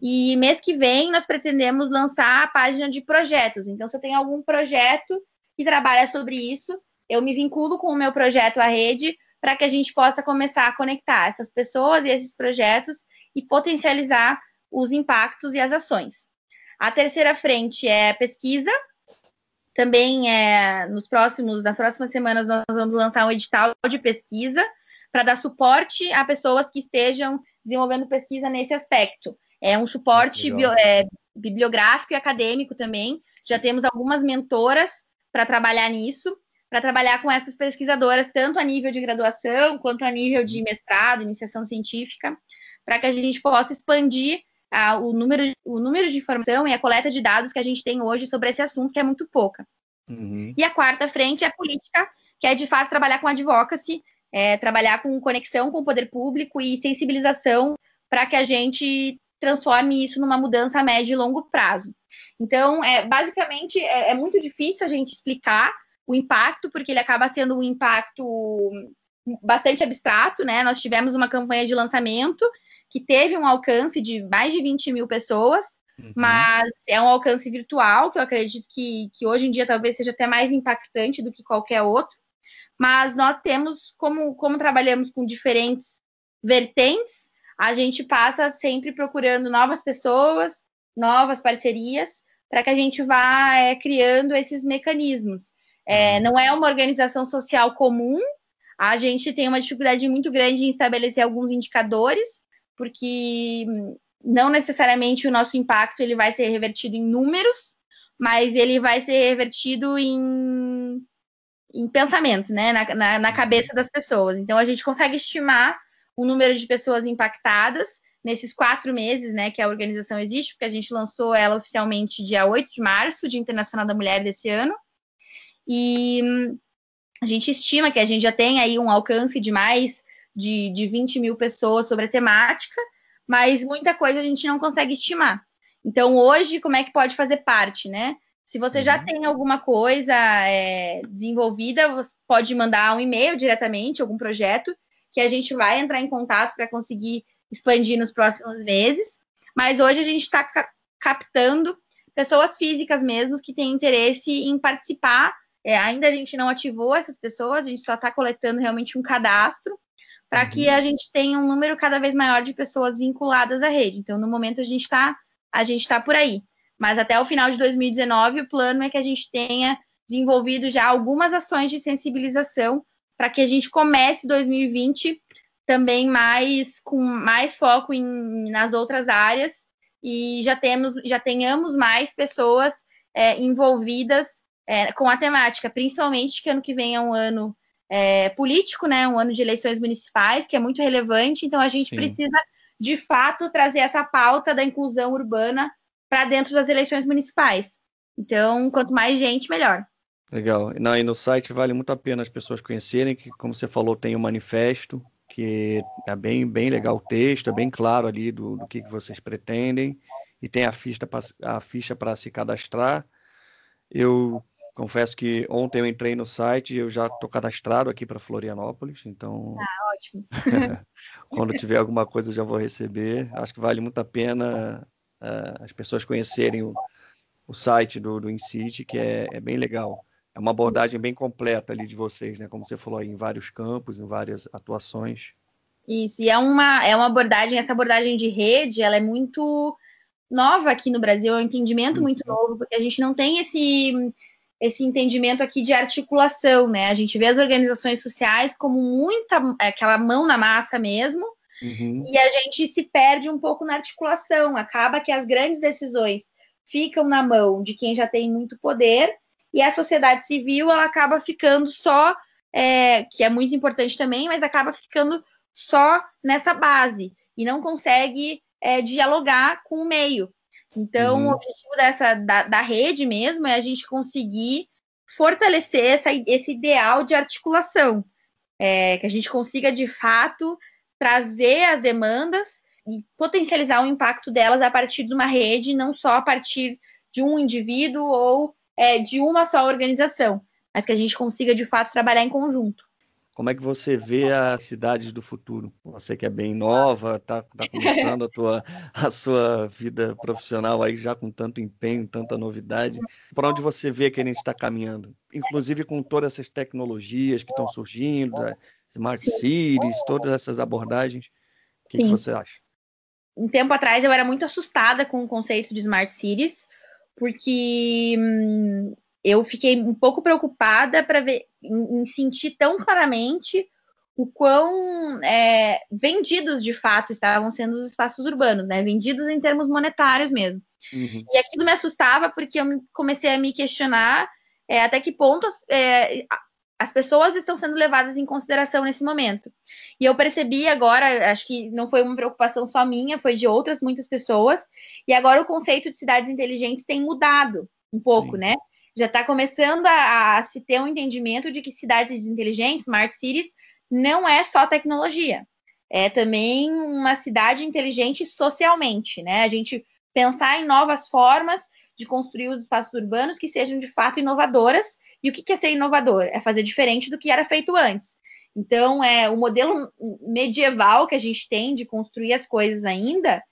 E mês que vem nós pretendemos lançar a página de projetos. Então, se eu tenho algum projeto que trabalha sobre isso, eu me vinculo com o meu projeto à rede para que a gente possa começar a conectar essas pessoas e esses projetos e potencializar os impactos e as ações. A terceira frente é pesquisa. Também é nos próximos, nas próximas semanas nós vamos lançar um edital de pesquisa para dar suporte a pessoas que estejam desenvolvendo pesquisa nesse aspecto. É um suporte bio, é, bibliográfico e acadêmico também. Já temos algumas mentoras para trabalhar nisso, para trabalhar com essas pesquisadoras, tanto a nível de graduação quanto a nível de mestrado, iniciação científica, para que a gente possa expandir a, o, número, o número de informação e a coleta de dados que a gente tem hoje sobre esse assunto, que é muito pouca. Uhum. E a quarta frente é a política, que é de fato trabalhar com advocacy, é, trabalhar com conexão com o poder público e sensibilização para que a gente transforme isso numa mudança a médio e longo prazo. Então, é, basicamente, é, é muito difícil a gente explicar o impacto, porque ele acaba sendo um impacto bastante abstrato, né? Nós tivemos uma campanha de lançamento que teve um alcance de mais de 20 mil pessoas, uhum. mas é um alcance virtual, que eu acredito que, que hoje em dia talvez seja até mais impactante do que qualquer outro. Mas nós temos, como, como trabalhamos com diferentes vertentes, a gente passa sempre procurando novas pessoas, novas parcerias, para que a gente vá é, criando esses mecanismos. É, uhum. não é uma organização social comum, a gente tem uma dificuldade muito grande em estabelecer alguns indicadores, porque não necessariamente o nosso impacto ele vai ser revertido em números, mas ele vai ser revertido em, em pensamento, né, na, na, na cabeça das pessoas. Então, a gente consegue estimar o número de pessoas impactadas nesses quatro meses, né, que a organização existe, porque a gente lançou ela oficialmente dia 8 de março, Dia Internacional da Mulher desse ano, e a gente estima que a gente já tem aí um alcance de mais de, de 20 mil pessoas sobre a temática, mas muita coisa a gente não consegue estimar. Então, hoje, como é que pode fazer parte, né? Se você já uhum. tem alguma coisa é, desenvolvida, você pode mandar um e-mail diretamente, algum projeto, que a gente vai entrar em contato para conseguir expandir nos próximos meses. Mas hoje a gente está ca captando pessoas físicas mesmo que têm interesse em participar. É, ainda a gente não ativou essas pessoas, a gente só está coletando realmente um cadastro para que uhum. a gente tenha um número cada vez maior de pessoas vinculadas à rede. Então, no momento, a gente está a gente está por aí. Mas até o final de 2019, o plano é que a gente tenha desenvolvido já algumas ações de sensibilização para que a gente comece 2020 também mais com mais foco em, nas outras áreas e já temos já tenhamos mais pessoas é, envolvidas é, com a temática, principalmente que ano que vem é um ano é, político, né? Um ano de eleições municipais, que é muito relevante, então a gente Sim. precisa, de fato, trazer essa pauta da inclusão urbana para dentro das eleições municipais. Então, quanto mais gente, melhor. Legal. Não, e no site vale muito a pena as pessoas conhecerem, que, como você falou, tem o um manifesto, que é bem, bem legal o texto, é bem claro ali do, do que, que vocês pretendem, e tem a ficha, a ficha para se cadastrar. Eu Confesso que ontem eu entrei no site e eu já estou cadastrado aqui para Florianópolis, então. Ah, ótimo. quando tiver alguma coisa já vou receber. Acho que vale muito a pena uh, as pessoas conhecerem o, o site do, do InCity, que é, é, bem legal. É uma abordagem bem completa ali de vocês, né? Como você falou aí, em vários campos, em várias atuações. Isso, e é uma, é uma abordagem, essa abordagem de rede, ela é muito nova aqui no Brasil, é um entendimento muito uhum. novo, porque a gente não tem esse esse entendimento aqui de articulação, né? A gente vê as organizações sociais como muita é, aquela mão na massa mesmo, uhum. e a gente se perde um pouco na articulação. Acaba que as grandes decisões ficam na mão de quem já tem muito poder, e a sociedade civil ela acaba ficando só, é, que é muito importante também, mas acaba ficando só nessa base e não consegue é, dialogar com o meio. Então, uhum. o objetivo dessa da, da, rede mesmo é a gente conseguir fortalecer essa, esse ideal de articulação, é, que a gente consiga de fato trazer as demandas e potencializar o impacto delas a partir de uma rede, não só a partir de um indivíduo ou é, de uma só organização, mas que a gente consiga de fato trabalhar em conjunto. Como é que você vê as cidades do futuro? Você que é bem nova, está tá começando a, tua, a sua vida profissional aí já com tanto empenho, tanta novidade. Para onde você vê que a gente está caminhando? Inclusive com todas essas tecnologias que estão surgindo, smart cities, todas essas abordagens. O que, que você acha? Um tempo atrás eu era muito assustada com o conceito de smart cities, porque hum, eu fiquei um pouco preocupada para ver, em, em, sentir tão claramente o quão é, vendidos de fato estavam sendo os espaços urbanos, né? Vendidos em termos monetários mesmo. Uhum. E aquilo me assustava porque eu comecei a me questionar é, até que ponto as, é, as pessoas estão sendo levadas em consideração nesse momento. E eu percebi agora, acho que não foi uma preocupação só minha, foi de outras muitas pessoas. E agora o conceito de cidades inteligentes tem mudado um pouco, Sim. né? Já está começando a, a, se ter um entendimento de que cidades inteligentes, smart cities, não é só tecnologia, é também uma cidade inteligente socialmente, né? A gente pensar em novas formas de construir os espaços urbanos que sejam de fato inovadoras. E o que é ser inovador? É fazer diferente do que era feito antes. Então, é o modelo medieval que a gente tem de construir as coisas ainda,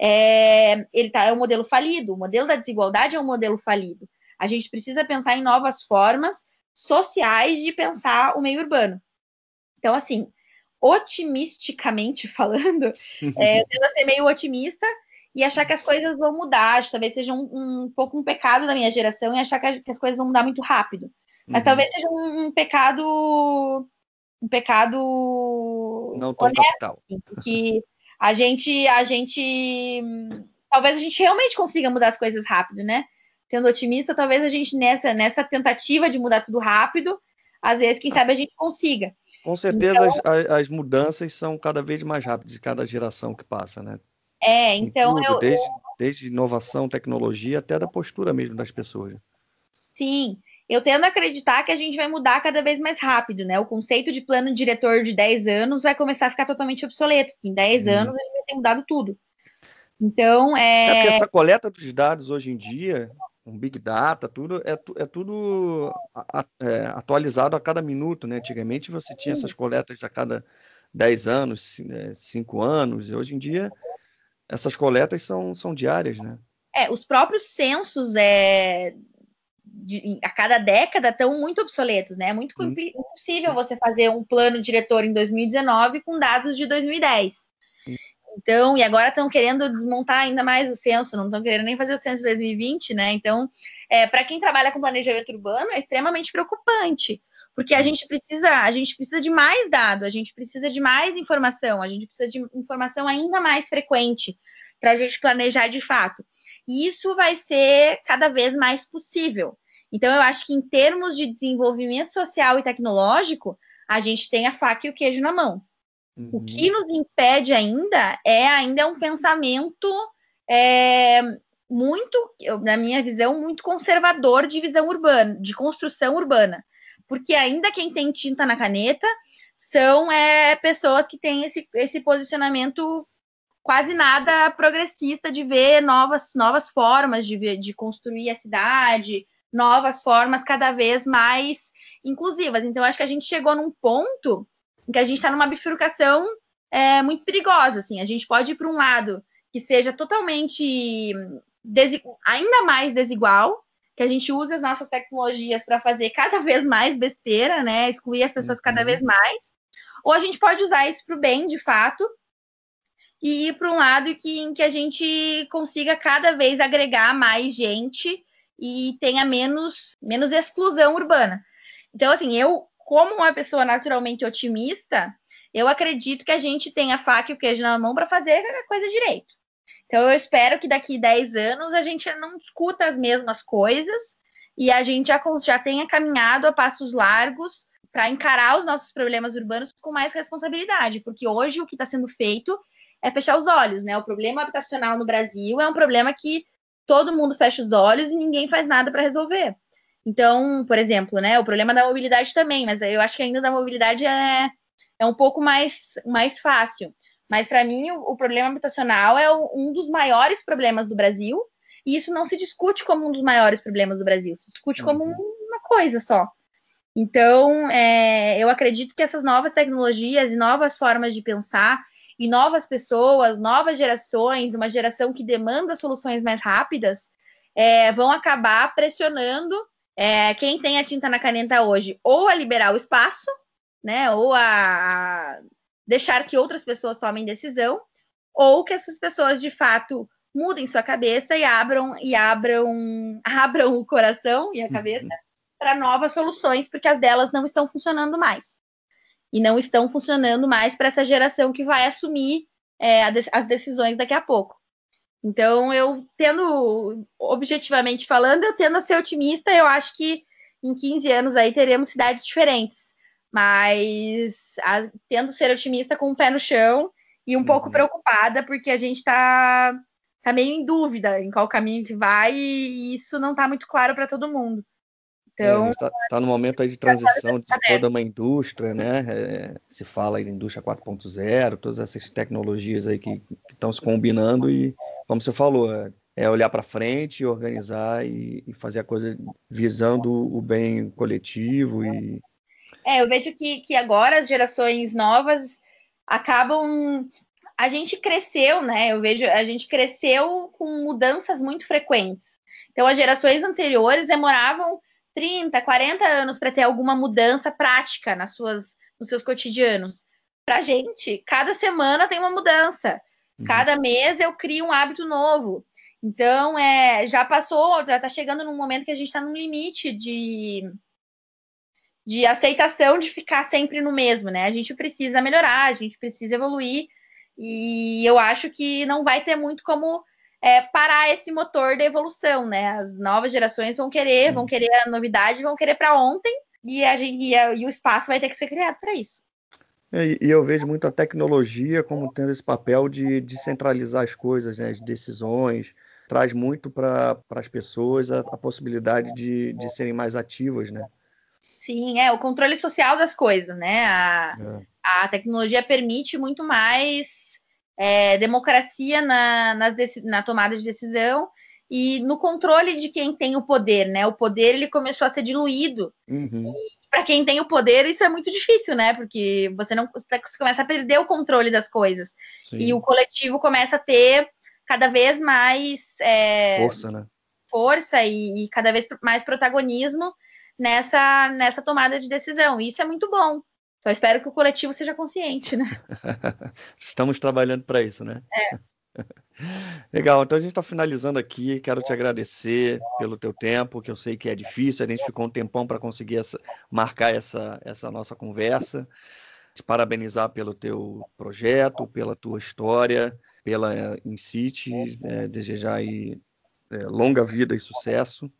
é, ele tá, é um modelo falido. O modelo da desigualdade é um modelo falido. A gente precisa pensar em novas formas sociais de pensar o meio urbano. Então, assim, otimisticamente falando, é, eu tento ser meio otimista e achar que as coisas vão mudar. Talvez seja um, um pouco um pecado da minha geração e achar que, as coisas vão mudar muito rápido. Mas uhum. talvez seja um, um, pecado. Um pecado. Não tão honesto, capital. Assim, que a gente, a gente. Talvez a gente realmente consiga mudar as coisas rápido, né? Sendo otimista, talvez a gente nessa, nessa tentativa de mudar tudo rápido, às vezes, quem sabe a gente consiga. Com certeza então, as, as, mudanças são cada vez mais rápidas de cada geração que passa, né? É, então tudo, eu, desde, desde inovação, tecnologia, até da postura mesmo das pessoas. Sim, eu tendo a acreditar que a gente vai mudar cada vez mais rápido, né? O conceito de plano diretor de 10 anos vai começar a ficar totalmente obsoleto. Em 10 hum. anos a gente vai ter mudado tudo. Então, é. É porque essa coleta dos dados hoje em dia, um Big Data, tudo é, é tudo é, atualizado a cada minuto, né? Antigamente você tinha essas coletas a cada 10 anos, 5 né, anos, e hoje em dia essas coletas são, são diárias, né? É, os próprios censos é, de, a cada década estão muito obsoletos, né? É muito impossível você fazer um plano diretor em 2019 com dados de 2010. Então, e agora estão querendo desmontar ainda mais o censo, não estão querendo nem fazer o censo de 2020, né? Então, é, para quem trabalha com planejamento urbano, é extremamente preocupante, porque a gente precisa, a gente precisa de mais dado, a gente precisa de mais informação, a gente precisa de informação ainda mais frequente para a gente planejar de fato. E isso vai ser cada vez mais possível. Então, eu acho que em termos de desenvolvimento social e tecnológico, a gente tem a faca e o queijo na mão. Uhum. O que nos impede ainda é ainda um pensamento é, muito, na minha visão, muito conservador de visão urbana, de construção urbana. Porque ainda quem tem tinta na caneta são é, pessoas que têm esse, esse posicionamento quase nada progressista de ver novas, novas formas de, de construir a cidade, novas formas cada vez mais inclusivas. Então, acho que a gente chegou num ponto em que a gente está numa bifurcação é, muito perigosa. Assim. A gente pode ir para um lado que seja totalmente ainda mais desigual, que a gente use as nossas tecnologias para fazer cada vez mais besteira, né? Excluir as pessoas cada vez uhum. mais. Ou a gente pode usar isso para o bem, de fato, e ir para um lado que, em que a gente consiga cada vez agregar mais gente e tenha menos, menos exclusão urbana. Então, assim, eu como uma pessoa naturalmente otimista, eu acredito que a gente tem a faca e o queijo na mão para fazer a coisa direito. Então, eu espero que daqui 10 anos a gente não discuta as mesmas coisas e a gente já, já tenha caminhado a passos largos para encarar os nossos problemas urbanos com mais responsabilidade, porque hoje o que está sendo feito é fechar os olhos, né? O problema habitacional no Brasil é um problema que todo mundo fecha os olhos e ninguém faz nada para resolver. Então, por exemplo, né, o problema da mobilidade também, mas eu acho que ainda da mobilidade é, é um pouco mais, mais fácil. Mas para mim, o, o, problema habitacional é o, um dos maiores problemas do Brasil, e isso não se discute como um dos maiores problemas do Brasil, se discute como uhum. uma coisa só. Então, é, eu, eu acredito que essas novas tecnologias e novas formas de pensar e novas pessoas, novas gerações, uma geração que demanda soluções mais rápidas, é, vão acabar pressionando é, quem tem a tinta na caneta hoje, ou a liberar o espaço, né, ou a, deixar que outras pessoas tomem decisão, ou que essas pessoas de fato mudem sua cabeça e abram e abram abram o coração e a cabeça uhum. para novas soluções, porque as delas não estão funcionando mais e não estão funcionando mais para essa geração que vai assumir é, as decisões daqui a pouco. Então, eu tendo, objetivamente falando, eu tendo a ser otimista, eu acho que em 15 anos aí teremos cidades diferentes. Mas a, tendo ser otimista com o pé no chão e um uhum. pouco preocupada, porque a gente está tá meio em dúvida em qual caminho que vai, e isso não está muito claro para todo mundo. Então, é, está tá no momento aí de transição de toda uma indústria, né? É, se fala aí de indústria 4.0, todas essas tecnologias aí que estão se combinando e, como você falou, é, é olhar para frente, organizar e, e, fazer a coisa visando o bem coletivo e é, eu vejo que, que agora as gerações novas acabam a gente cresceu, né? Eu vejo a gente cresceu com mudanças muito frequentes. Então as gerações anteriores demoravam 30, 40 anos para ter alguma mudança prática nas suas, nos seus cotidianos. Para a gente, cada semana tem uma mudança. Uhum. Cada mês eu crio um hábito novo. Então, é, já passou, já está chegando num momento que a gente está num limite de, de aceitação de ficar sempre no mesmo, né? A gente precisa melhorar, a gente precisa evoluir, e eu acho que não vai ter muito como é, parar esse motor da evolução, né? As novas gerações vão querer, vão querer a novidade, vão querer para ontem, e, a gente, e, a, e, o espaço vai ter que ser criado para isso. É, e eu vejo muito a tecnologia como tendo esse papel de descentralizar as coisas, né, as decisões, traz muito para as pessoas a, a possibilidade de, de serem mais ativas, né? Sim, é o controle social das coisas, né? A, é. a tecnologia permite muito mais é, democracia na, na tomada de decisão e no controle de quem tem o poder, né? O poder ele começou a ser diluído. Uhum. Para quem tem o poder, isso é muito difícil, né? Porque você não você começa a perder o controle das coisas. Sim. E o coletivo começa a ter cada vez mais é, força, né? Força e, e, cada vez mais protagonismo nessa, nessa tomada de decisão. E isso é muito bom. Só espero que o coletivo seja consciente, né? Estamos trabalhando para isso, né? É. Legal, então a gente está finalizando aqui. Quero te agradecer pelo teu tempo, que eu sei que é difícil, a gente ficou um tempão para conseguir essa, marcar essa, essa nossa conversa. Te parabenizar pelo teu projeto, pela tua história, pela Incite, é, desejar aí, é, longa vida e sucesso.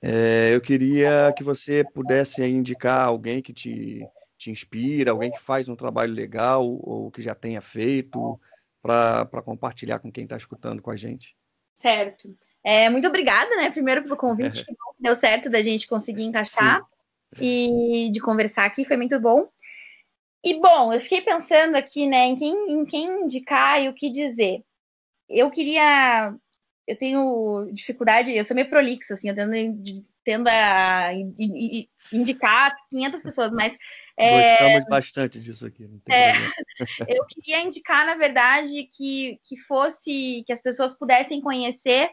É, eu queria que você pudesse indicar alguém que te te inspira, alguém que faz um trabalho legal ou que já tenha feito, para compartilhar com quem está escutando com a gente. Certo. É, muito obrigada, né? Primeiro pelo convite, que deu certo da gente conseguir encaixar Sim. e de conversar aqui, foi muito bom. E bom, eu fiquei pensando aqui, né, em quem, em quem indicar e o que dizer. Eu queria. Eu tenho dificuldade, eu sou meio prolixa, assim, eu tendo, tendo a indicar 500 pessoas, mas é, Gostamos bastante disso aqui. É, eu queria indicar, na verdade, que, que fosse que as pessoas pudessem conhecer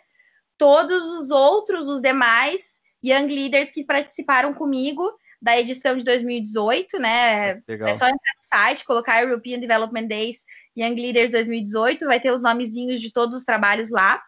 todos os outros, os demais Young Leaders que participaram comigo da edição de 2018, né? Legal. É só entrar no site, colocar European Development Days Young Leaders 2018, vai ter os nomezinhos de todos os trabalhos lá.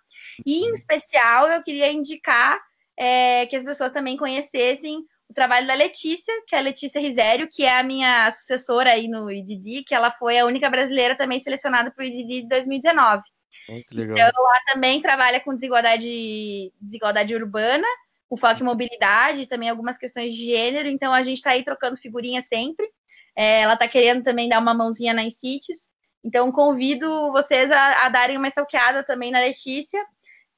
E, em especial, eu queria indicar é, que as pessoas também conhecessem o trabalho da Letícia, que é a Letícia Risério, que é a minha sucessora aí no IDD, que ela foi a única brasileira também selecionada para o IDD de 2019. Oh, então, ela também trabalha com desigualdade, desigualdade urbana, com foco em mobilidade, também algumas questões de gênero, então a gente está aí trocando figurinha sempre. É, ela está querendo também dar uma mãozinha nas CITES, então convido vocês a, a darem uma stalkeada também na Letícia,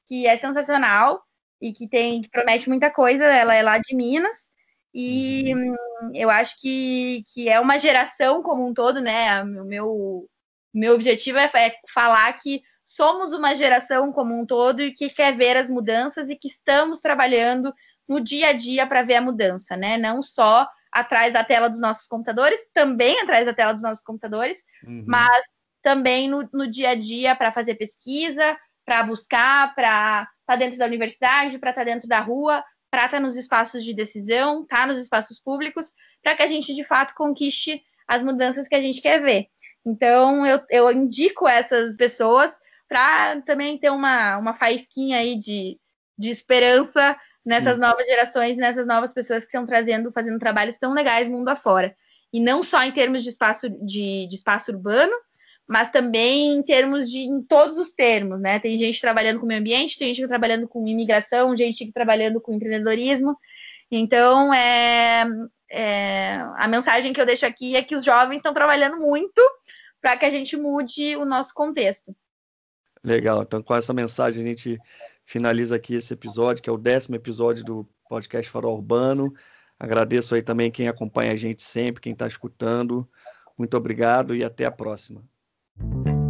que é sensacional e que tem que promete muita coisa, ela é lá de Minas, e uhum. eu acho que, que é uma geração como um todo, né? O meu, meu objetivo é, é falar que somos uma geração como um todo e que quer ver as mudanças e que estamos trabalhando no dia a dia para ver a mudança, né? Não só atrás da tela dos nossos computadores, também atrás da tela dos nossos computadores, uhum. mas também no, no dia a dia para fazer pesquisa, para buscar, para estar tá dentro da universidade, para estar tá dentro da rua, para estar tá nos espaços de decisão, estar tá nos espaços públicos, para que a gente de fato conquiste as mudanças que a gente quer ver. Então, eu, eu indico essas pessoas para também ter uma, uma faísquinha aí de, de esperança nessas novas gerações, nessas novas pessoas que estão trazendo, fazendo trabalhos tão legais mundo afora. E não só em termos de espaço, de, de espaço urbano, mas também em termos de em todos os termos, né? Tem gente trabalhando com meio ambiente, tem gente trabalhando com imigração, gente trabalhando com empreendedorismo. Então, é, é, a mensagem que eu deixo aqui é que os jovens estão trabalhando muito para que a gente mude o nosso contexto. Legal. Então, com essa mensagem, a gente finaliza aqui esse episódio, que é o décimo episódio do podcast Farol Urbano. Agradeço aí também quem acompanha a gente sempre, quem está escutando. Muito obrigado e até a próxima. Thank you